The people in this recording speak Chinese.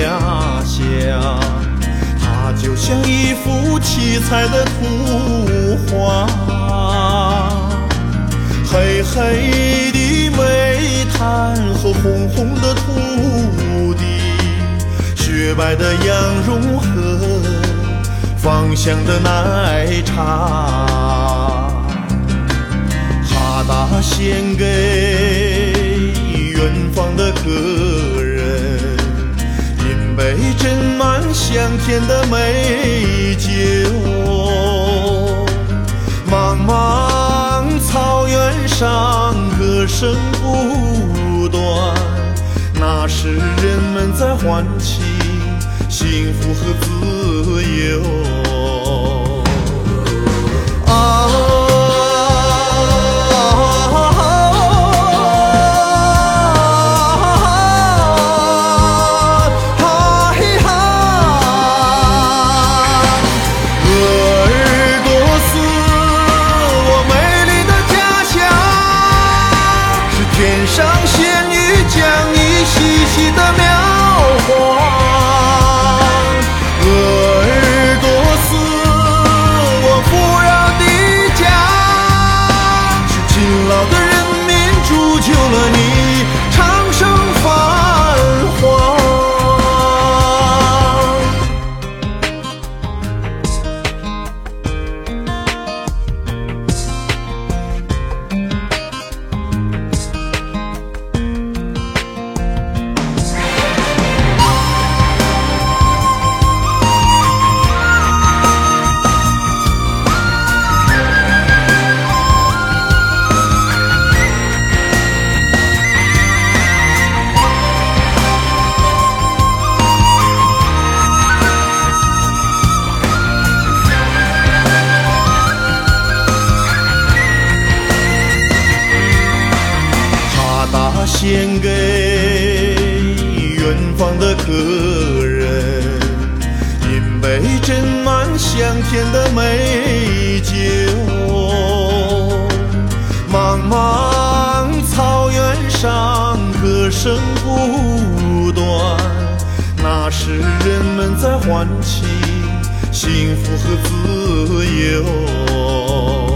家乡，它就像一幅七彩的图画。黑黑的煤炭和红红的土地，雪白的羊绒和芳香的奶茶，哈达献给香甜的美酒，茫茫草原上歌声不断，那是人们在欢庆幸福和自由。献给远方的客人，一杯斟满香甜的美酒。茫茫草原上歌声不断，那是人们在欢庆幸福和自由。